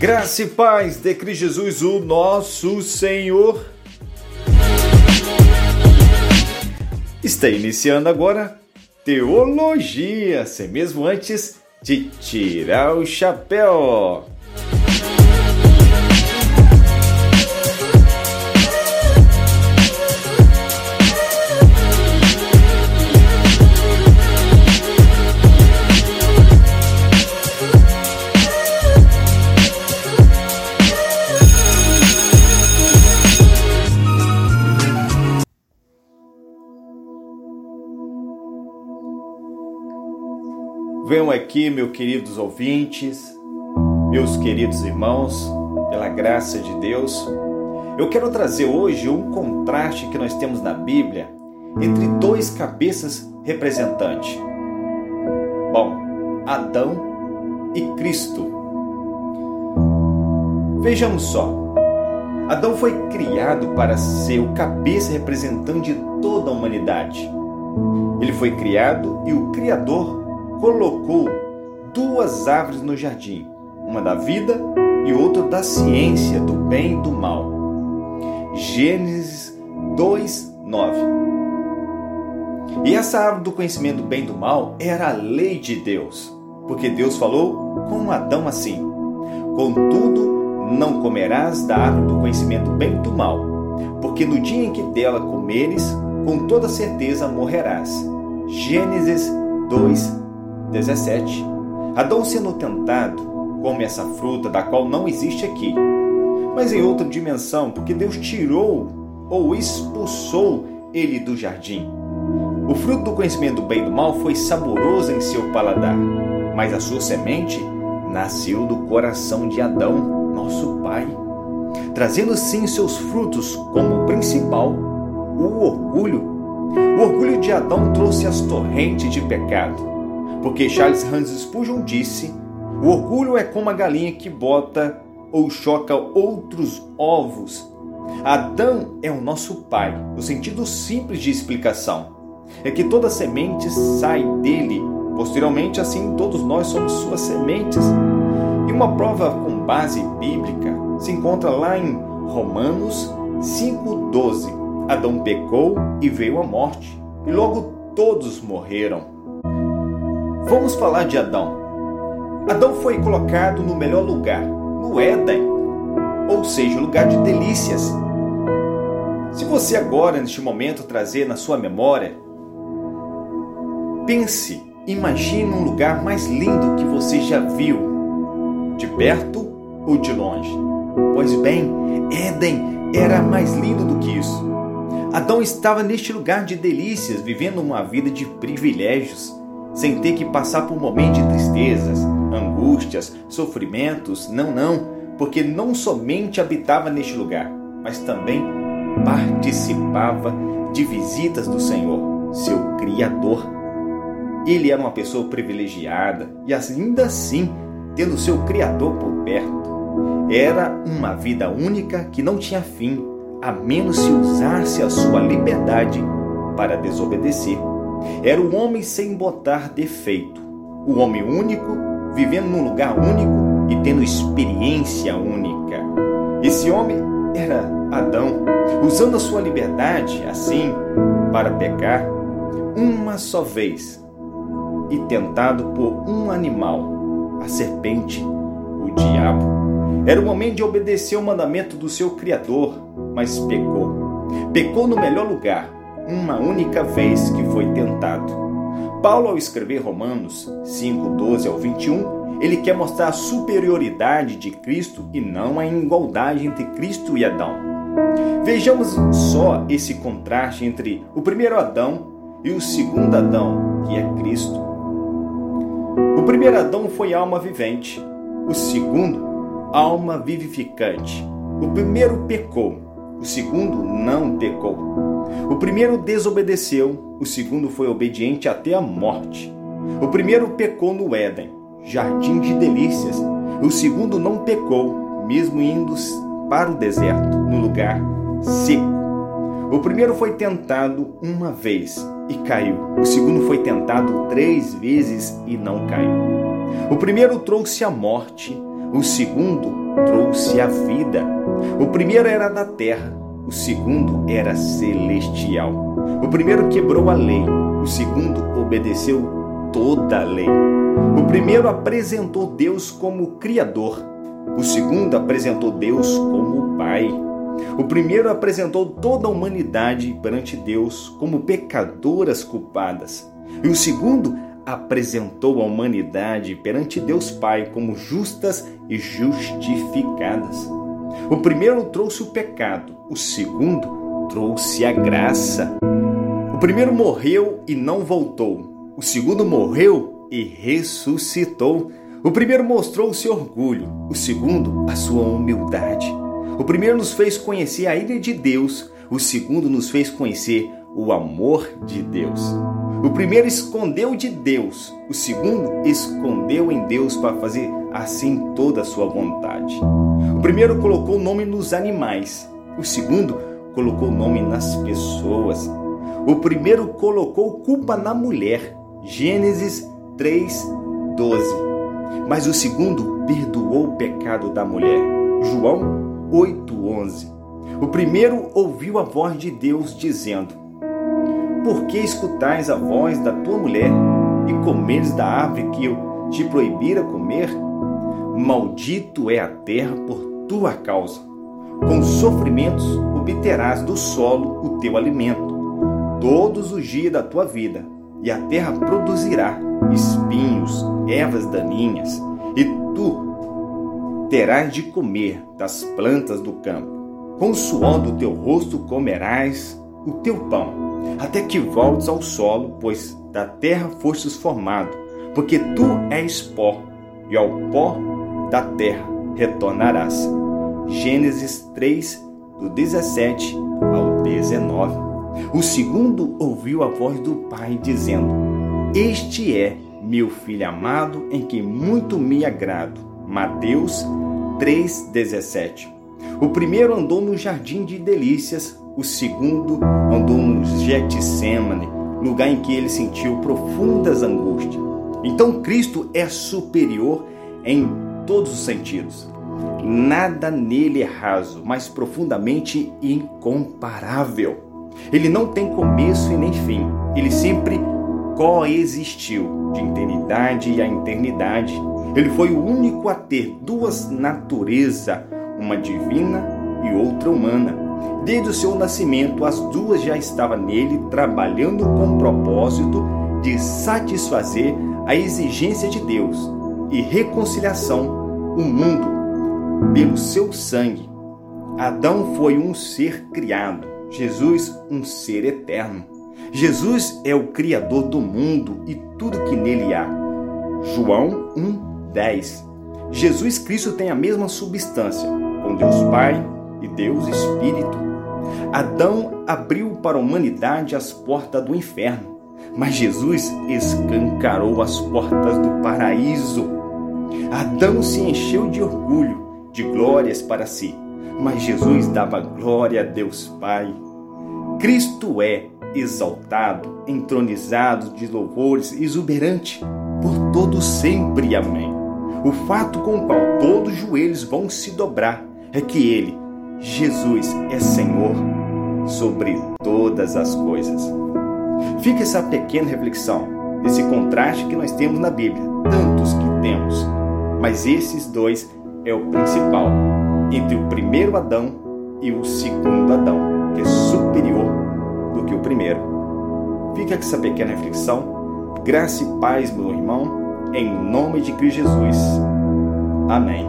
Graça e paz de Cristo Jesus, o nosso Senhor. Está iniciando agora Teologia, sem mesmo antes de tirar o chapéu. Venham aqui, meus queridos ouvintes, meus queridos irmãos, pela graça de Deus. Eu quero trazer hoje um contraste que nós temos na Bíblia entre dois cabeças representantes. Bom, Adão e Cristo. Vejamos só. Adão foi criado para ser o cabeça representante de toda a humanidade. Ele foi criado e o Criador colocou duas árvores no jardim, uma da vida e outra da ciência do bem e do mal. Gênesis 2, 9. E essa árvore do conhecimento do bem e do mal era a lei de Deus, porque Deus falou com Adão assim: Contudo, não comerás da árvore do conhecimento do bem e do mal, porque no dia em que dela comeres, com toda certeza morrerás. Gênesis 2, 17. Adão sendo tentado come essa fruta da qual não existe aqui, mas em outra dimensão, porque Deus tirou ou expulsou ele do jardim. O fruto do conhecimento do bem e do mal foi saboroso em seu paladar, mas a sua semente nasceu do coração de Adão, nosso pai, trazendo sim seus frutos como principal o orgulho. O orgulho de Adão trouxe as torrentes de pecado porque Charles Hans Spurgeon disse: o orgulho é como a galinha que bota ou choca outros ovos. Adão é o nosso pai, no sentido simples de explicação. É que toda semente sai dele. Posteriormente, assim, todos nós somos suas sementes. E uma prova com base bíblica se encontra lá em Romanos 5,12. Adão pecou e veio a morte, e logo todos morreram. Vamos falar de Adão. Adão foi colocado no melhor lugar, no Éden, ou seja, lugar de delícias. Se você agora, neste momento, trazer na sua memória, pense, imagine um lugar mais lindo que você já viu, de perto ou de longe. Pois bem, Éden era mais lindo do que isso. Adão estava neste lugar de delícias, vivendo uma vida de privilégios sem ter que passar por momentos de tristezas, angústias, sofrimentos. Não, não, porque não somente habitava neste lugar, mas também participava de visitas do Senhor, seu Criador. Ele era uma pessoa privilegiada e ainda assim tendo seu Criador por perto. Era uma vida única que não tinha fim, a menos se usasse a sua liberdade para desobedecer. Era o homem sem botar defeito, o homem único, vivendo num lugar único e tendo experiência única. Esse homem era Adão, usando a sua liberdade assim para pecar uma só vez e tentado por um animal, a serpente, o diabo. Era o momento de obedecer o mandamento do seu Criador, mas pecou. Pecou no melhor lugar, uma única vez que foi tentado. Paulo, ao escrever Romanos 5, 12 ao 21, ele quer mostrar a superioridade de Cristo e não a igualdade entre Cristo e Adão. Vejamos só esse contraste entre o primeiro Adão e o segundo Adão, que é Cristo. O primeiro Adão foi alma vivente, o segundo, alma vivificante. O primeiro pecou, o segundo não pecou. O primeiro desobedeceu, o segundo foi obediente até a morte. O primeiro pecou no Éden, jardim de delícias. O segundo não pecou, mesmo indo para o deserto, no lugar seco. O primeiro foi tentado uma vez e caiu. O segundo foi tentado três vezes e não caiu. O primeiro trouxe a morte, o segundo trouxe a vida. O primeiro era da terra, o segundo era celestial. O primeiro quebrou a lei, o segundo obedeceu toda a lei. O primeiro apresentou Deus como Criador, o segundo apresentou Deus como Pai. O primeiro apresentou toda a humanidade perante Deus como pecadoras culpadas, e o segundo apresentou a humanidade perante Deus Pai como justas e justificadas. O primeiro trouxe o pecado, o segundo trouxe a graça. O primeiro morreu e não voltou, o segundo morreu e ressuscitou. O primeiro mostrou o seu orgulho, o segundo a sua humildade. O primeiro nos fez conhecer a ira de Deus, o segundo nos fez conhecer o amor de Deus. O primeiro escondeu de Deus, o segundo escondeu em Deus para fazer assim toda a sua vontade. O primeiro colocou o nome nos animais, o segundo colocou o nome nas pessoas. O primeiro colocou culpa na mulher, Gênesis 3:12. Mas o segundo perdoou o pecado da mulher, João 8:11. O primeiro ouviu a voz de Deus dizendo: por que escutais a voz da tua mulher e comeres da árvore que eu te proibira comer? Maldito é a terra por tua causa. Com sofrimentos obterás do solo o teu alimento, todos os dias da tua vida, e a terra produzirá espinhos, ervas daninhas, e tu terás de comer das plantas do campo. Com o suor do teu rosto comerás o teu pão, até que voltes ao solo, pois da terra fostes formado, porque tu és pó, e ao pó da terra retornarás. Gênesis 3, do 17 ao 19. O segundo ouviu a voz do Pai dizendo: Este é meu filho amado, em quem muito me agrado. Mateus 3:17. O primeiro andou no jardim de delícias, o segundo andou no Getsemane, lugar em que ele sentiu profundas angústias. Então Cristo é superior em todos os sentidos. Nada nele é raso, mas profundamente incomparável. Ele não tem começo e nem fim. Ele sempre coexistiu de eternidade a eternidade. Ele foi o único a ter duas naturezas, uma divina e outra humana. Desde o seu nascimento, as duas já estavam nele, trabalhando com o propósito de satisfazer a exigência de Deus e reconciliação o mundo pelo seu sangue. Adão foi um ser criado, Jesus um ser eterno. Jesus é o criador do mundo e tudo que nele há. João 1:10. Jesus Cristo tem a mesma substância com Deus Pai e Deus Espírito. Adão abriu para a humanidade as portas do inferno, mas Jesus escancarou as portas do paraíso. Adão se encheu de orgulho, de glórias para si, mas Jesus dava glória a Deus Pai. Cristo é exaltado, entronizado de louvores, exuberante por todo sempre. Amém. O fato com o qual todos os joelhos vão se dobrar é que ele, Jesus, é Senhor sobre todas as coisas. Fica essa pequena reflexão, esse contraste que nós temos na Bíblia, temos, mas esses dois é o principal entre o primeiro Adão e o segundo Adão, que é superior do que o primeiro. Fica com essa pequena reflexão. Graça e paz, meu irmão, em nome de Cristo Jesus. Amém.